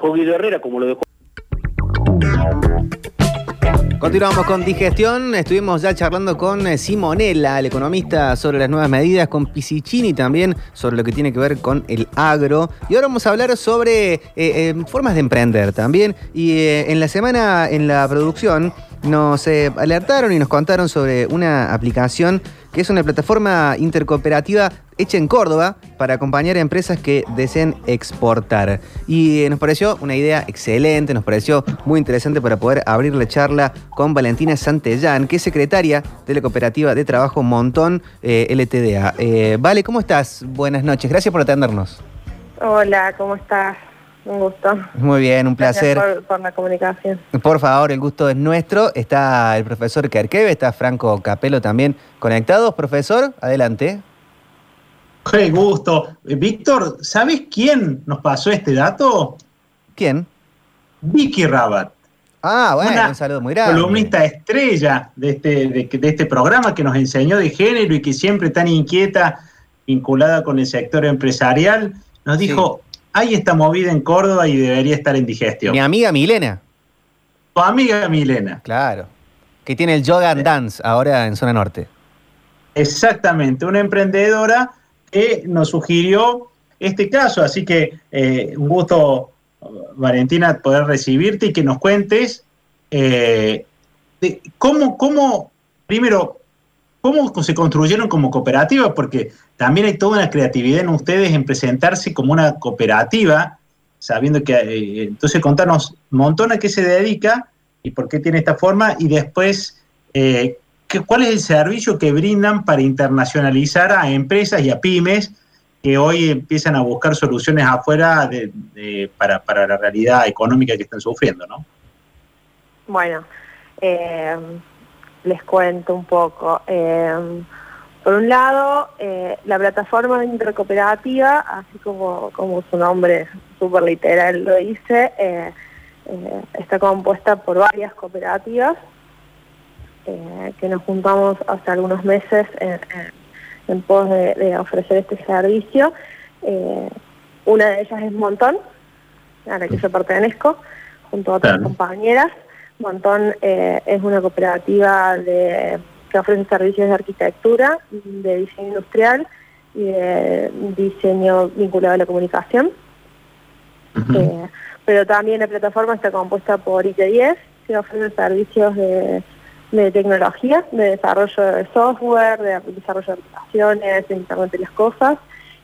dejó Herrera, como lo dejó Continuamos con digestión. Estuvimos ya charlando con eh, Simonella, el economista, sobre las nuevas medidas, con Pisicini también sobre lo que tiene que ver con el agro. Y ahora vamos a hablar sobre eh, eh, formas de emprender también. Y en la semana, en la producción, nos alertaron y nos contaron sobre una aplicación que es una plataforma intercooperativa hecha en Córdoba para acompañar a empresas que deseen exportar. Y nos pareció una idea excelente, nos pareció muy interesante para poder abrir la charla con Valentina Santellán, que es secretaria de la cooperativa de trabajo Montón eh, LTDA. Eh, vale, ¿cómo estás? Buenas noches, gracias por atendernos. Hola, ¿cómo estás? Un gusto. Muy bien, un placer. Por, por, la comunicación. Por favor, el gusto es nuestro. Está el profesor Kerkeve, está Franco Capelo también conectados. Profesor, adelante. Qué gusto. Eh, Víctor, ¿sabes quién nos pasó este dato? ¿Quién? Vicky Rabat. Ah, bueno, un saludo muy grande. Columnista estrella de este, de, este programa que nos enseñó de género y que siempre tan inquieta, vinculada con el sector empresarial, nos dijo, hay esta movida en Córdoba y debería estar en digestión. Mi amiga Milena. Tu amiga Milena. Claro. Que tiene el Yoga and Dance ahora en Zona Norte. Exactamente, una emprendedora que nos sugirió este caso. Así que eh, un gusto, Valentina, poder recibirte y que nos cuentes eh, cómo, cómo, primero, cómo se construyeron como cooperativa, porque también hay toda una creatividad en ustedes en presentarse como una cooperativa, sabiendo que, eh, entonces contanos un montón a qué se dedica y por qué tiene esta forma, y después, eh, ¿cuál es el servicio que brindan para internacionalizar a empresas y a pymes que hoy empiezan a buscar soluciones afuera para, para, la realidad económica que están sufriendo, ¿no? Bueno, eh, les cuento un poco. Eh, por un lado, eh, la plataforma intercooperativa, así como, como su nombre súper literal lo dice, está compuesta por varias cooperativas que nos juntamos hace algunos meses en, pos de, ofrecer este servicio. una de ellas es Montón, a la que yo pertenezco, junto a otras compañeras. Montón eh, es una cooperativa de, que ofrece servicios de arquitectura, de diseño industrial y de diseño vinculado a la comunicación. Eh, pero también la plataforma está compuesta por IT10, que ofrece servicios de, tecnología, de desarrollo de software, de desarrollo de aplicaciones, de Internet de las cosas,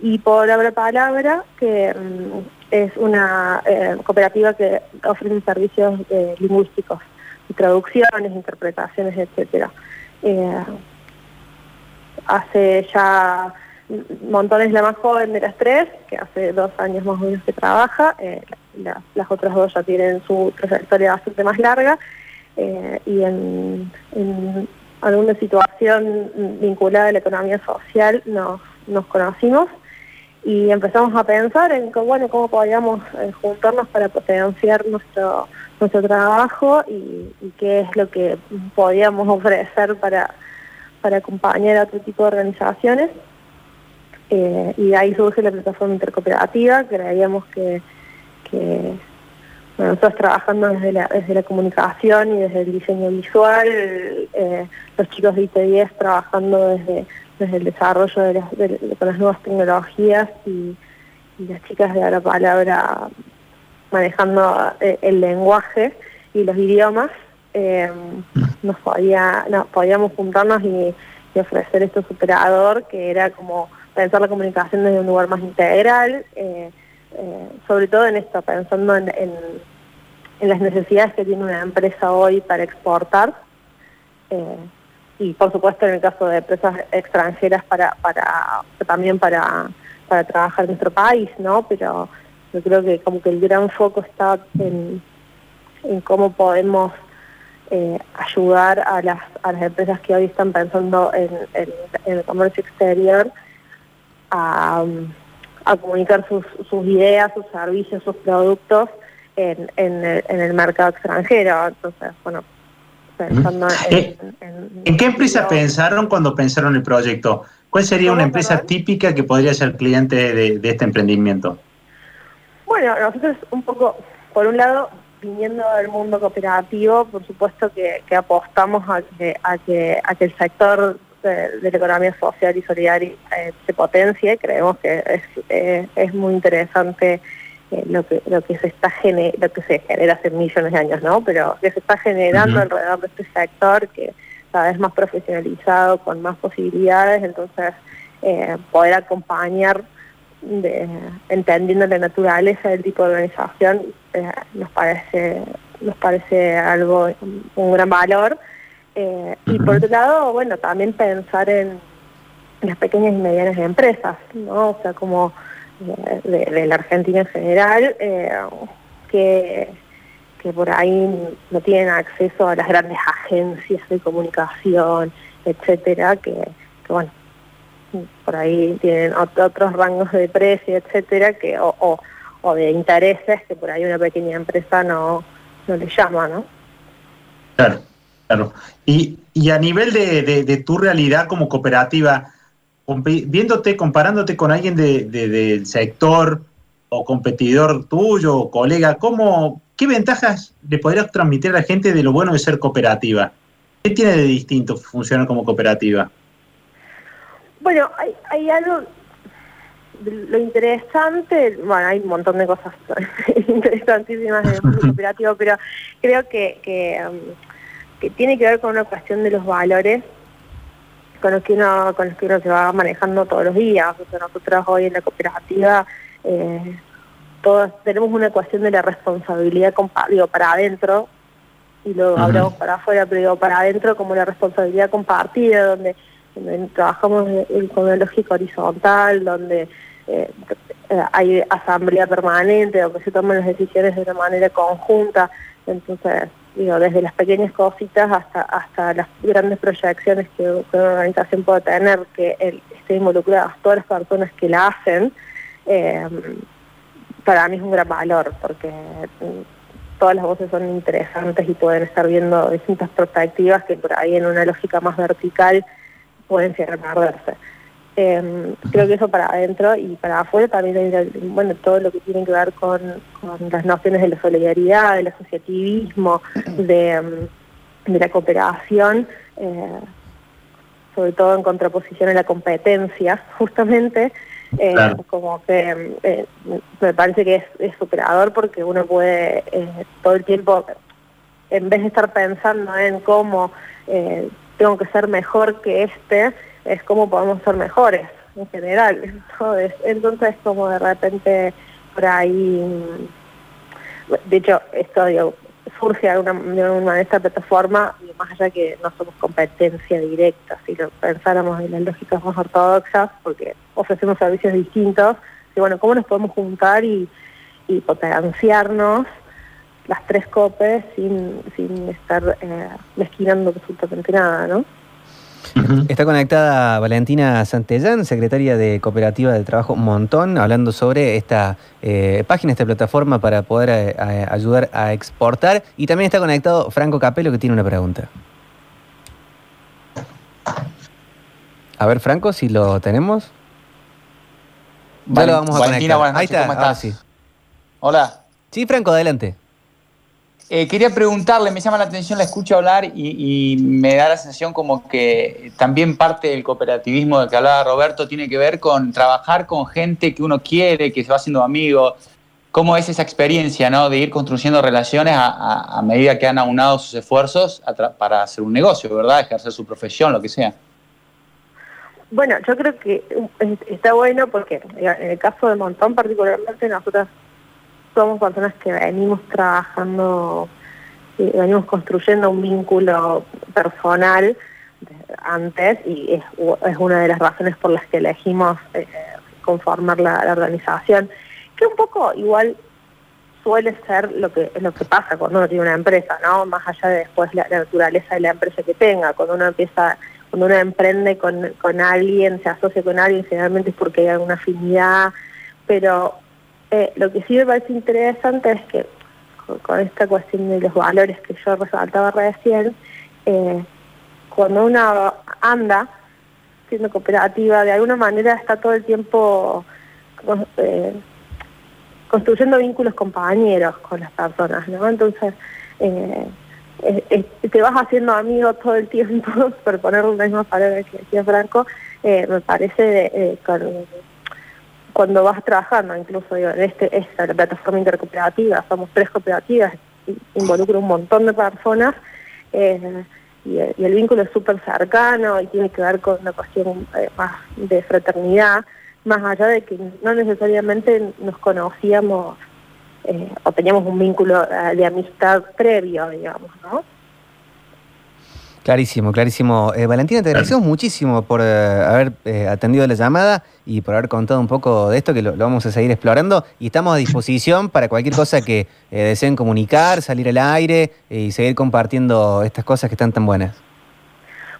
y por Abra Palabra, que mm, es una eh, cooperativa que ofrece servicios eh, lingüísticos, traducciones, interpretaciones, etcétera. Eh, hace ya montones la más joven de las tres, que hace dos años más o menos que trabaja, las otras dos ya tienen su trayectoria bastante más larga, y en, alguna situación vinculada a la economía social nos conocimos y empezamos a pensar en bueno, cómo podíamos eh, juntarnos para potenciar nuestro, nuestro trabajo y, qué es lo que podíamos ofrecer para, para acompañar a otro tipo de organizaciones. Eh, y ahí surge la plataforma intercooperativa, creíamos que, que nosotros trabajando desde la, desde la comunicación y desde el diseño visual, eh, los chicos de IT10 trabajando desde desde el desarrollo de las, con las nuevas tecnologías y, las chicas de la palabra manejando eh, el lenguaje y los idiomas, eh, nos podía, podíamos juntarnos y, ofrecer este superador que era como pensar la comunicación desde un lugar más integral, eh, sobre todo en esto, pensando en, en, las necesidades que tiene una empresa hoy para exportar y por supuesto en el caso de empresas extranjeras para, para también para, para trabajar en nuestro país, ¿no? Pero yo creo que como que el gran foco está en, en cómo podemos eh, ayudar a las, a las empresas que hoy están pensando en, el comercio exterior a, a comunicar sus, sus ideas, sus servicios, sus productos en, el, en el mercado extranjero. Entonces, bueno, eh, en, qué empresa pensaron cuando pensaron el proyecto? ¿Cuál sería una empresa típica que podría ser cliente de, este emprendimiento? Bueno, nosotros un poco por un lado, viniendo del mundo cooperativo, por supuesto que, apostamos a que, a, que, a que el sector de, la economía social y solidaria eh, se potencie. Creemos que es, eh, es muy interesante eh, lo que lo que se está lo que se genera hace millones de años, ¿no? Pero que se está generando alrededor de este sector que cada vez más profesionalizado, con más posibilidades, entonces poder acompañar de, entendiendo la naturaleza del tipo de organización nos parece nos parece algo un gran valor eh, y por otro lado, bueno, también pensar en las pequeñas y medianas empresas, ¿no? O sea, como de, la Argentina en general, eh, que, que por ahí no tienen acceso a las grandes agencias de comunicación, etcétera, que, bueno, por ahí tienen otros rangos de precio, etcétera, que o, o, de intereses que por ahí una pequeña empresa no, no le llama, ¿no? Claro. Claro. Y, a nivel de, tu realidad como cooperativa, viéndote, comparándote con alguien del sector o competidor tuyo o colega, ¿cómo, ¿qué ventajas le podrías transmitir a la gente de lo bueno de ser cooperativa? ¿Qué tiene de distinto funcionar como cooperativa? Bueno, hay, hay algo, lo interesante, bueno, hay un montón de cosas interesantísimas en el mundo cooperativo, pero creo que, um, que tiene que ver con una cuestión de los valores con los que uno, con los que uno se va manejando todos los días. O sea, nosotros hoy en la cooperativa eh, todos tenemos una cuestión de la responsabilidad, digo, para adentro, y luego hablamos para afuera, pero digo, para adentro como la responsabilidad compartida, donde, trabajamos con una lógica horizontal, donde eh, hay asamblea permanente, donde se toman las decisiones de una manera conjunta. Entonces, desde las pequeñas cositas hasta hasta las grandes proyecciones que, una organización puede tener, que el, esté involucradas todas las personas que la hacen, eh, para mí es un gran valor, porque mm, todas las voces son interesantes y pueden estar viendo distintas perspectivas que por ahí en una lógica más vertical pueden llegar perderse. Eh, creo que eso para adentro y para afuera también hay bueno, todo lo que tiene que ver con, las nociones de la solidaridad, del asociativismo, de, la cooperación, eh, sobre todo en contraposición a la competencia, justamente, eh, como que eh, me parece que es, es, superador porque uno puede todo el tiempo, en vez de estar pensando en cómo tengo que ser mejor que este, es cómo podemos ser mejores en general. Entonces, entonces como de repente por ahí, de hecho, esto surge de una, de esta plataforma, más allá que no somos competencia directa, si lo pensáramos en las lógicas más ortodoxas, porque ofrecemos servicios distintos, y bueno, ¿cómo nos podemos juntar y, potenciarnos las tres copes sin, sin estar eh, mezquinando absolutamente nada, ¿no? Está conectada Valentina Santellán, secretaria de Cooperativa de Trabajo Montón, hablando sobre esta eh, página, esta plataforma para poder eh, ayudar a exportar. Y también está conectado Franco Capello, que tiene una pregunta. A ver, Franco, si lo tenemos. Ya lo vamos a conectar. Ahí está, Hola. Sí, Franco, adelante. Eh, quería preguntarle, me llama la atención, la escucho hablar y, me da la sensación como que también parte del cooperativismo del que hablaba Roberto tiene que ver con trabajar con gente que uno quiere, que se va haciendo amigo. ¿Cómo es esa experiencia ¿no? de ir construyendo relaciones a, medida que han aunado sus esfuerzos para hacer un negocio, ¿verdad? Ejercer su profesión, lo que sea. Bueno, yo creo que está bueno porque en el caso de Montón particularmente nosotros somos personas que venimos trabajando, venimos construyendo un vínculo personal antes y es, una de las razones por las que elegimos eh, conformar la, organización, que un poco igual suele ser lo que lo que pasa cuando uno tiene una empresa, ¿no? Más allá de después la, naturaleza de la empresa que tenga, cuando uno empieza, cuando uno emprende con, con alguien, se asocia con alguien, generalmente es porque hay alguna afinidad, pero eh, lo que sí me parece interesante es que con, esta cuestión de los valores que yo resaltaba recién, eh, cuando uno anda siendo cooperativa, de alguna manera está todo el tiempo eh, construyendo vínculos compañeros con las personas, ¿no? Entonces, eh, te vas haciendo amigo todo el tiempo, por poner una misma palabra que decía Franco, me parece cuando vas trabajando, incluso en este, esta la plataforma intercooperativa, somos tres cooperativas, involucra un montón de personas, y, el vínculo es súper cercano y tiene que ver con una cuestión eh, más de fraternidad, más allá de que no necesariamente nos conocíamos eh, o teníamos un vínculo eh, de amistad previo, digamos, ¿no? Clarísimo, clarísimo. Eh, Valentina, te agradecemos muchísimo por eh, haber eh, atendido la llamada y por haber contado un poco de esto, que lo, vamos a seguir explorando. Y estamos a disposición para cualquier cosa que deseen comunicar, salir al aire y seguir compartiendo estas cosas que están tan buenas.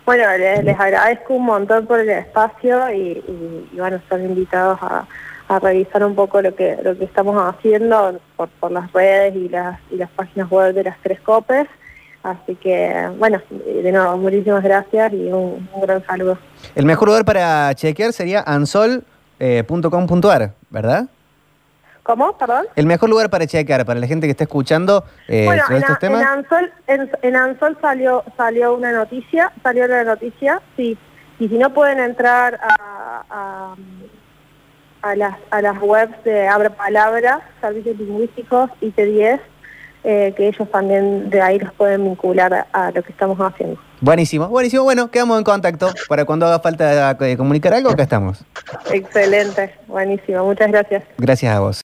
Bueno, les, agradezco un montón por el espacio y, van a estar invitados a, revisar un poco lo que, lo que estamos haciendo por, por las redes y las, y las páginas web de las tres COPES. Así que, bueno, de nuevo, muchísimas gracias y un, gran saludo. El mejor lugar para chequear sería ansol.com.ar, eh, ¿verdad? ¿Cómo? Perdón. El mejor lugar para chequear, para la gente que está escuchando eh, sobre estos temas. En Ansol, en, Ansol salió, salió una noticia, salió la noticia, sí. Y si no pueden entrar a, a, las, a las webs de Abre Palabra, Servicios Lingüísticos, IT10, eh, que ellos también de ahí los pueden vincular a, lo que estamos haciendo. Buenísimo, buenísimo. Bueno, quedamos en contacto para cuando haga falta de comunicar algo, acá estamos. Excelente, buenísimo. Muchas gracias. Gracias a vos.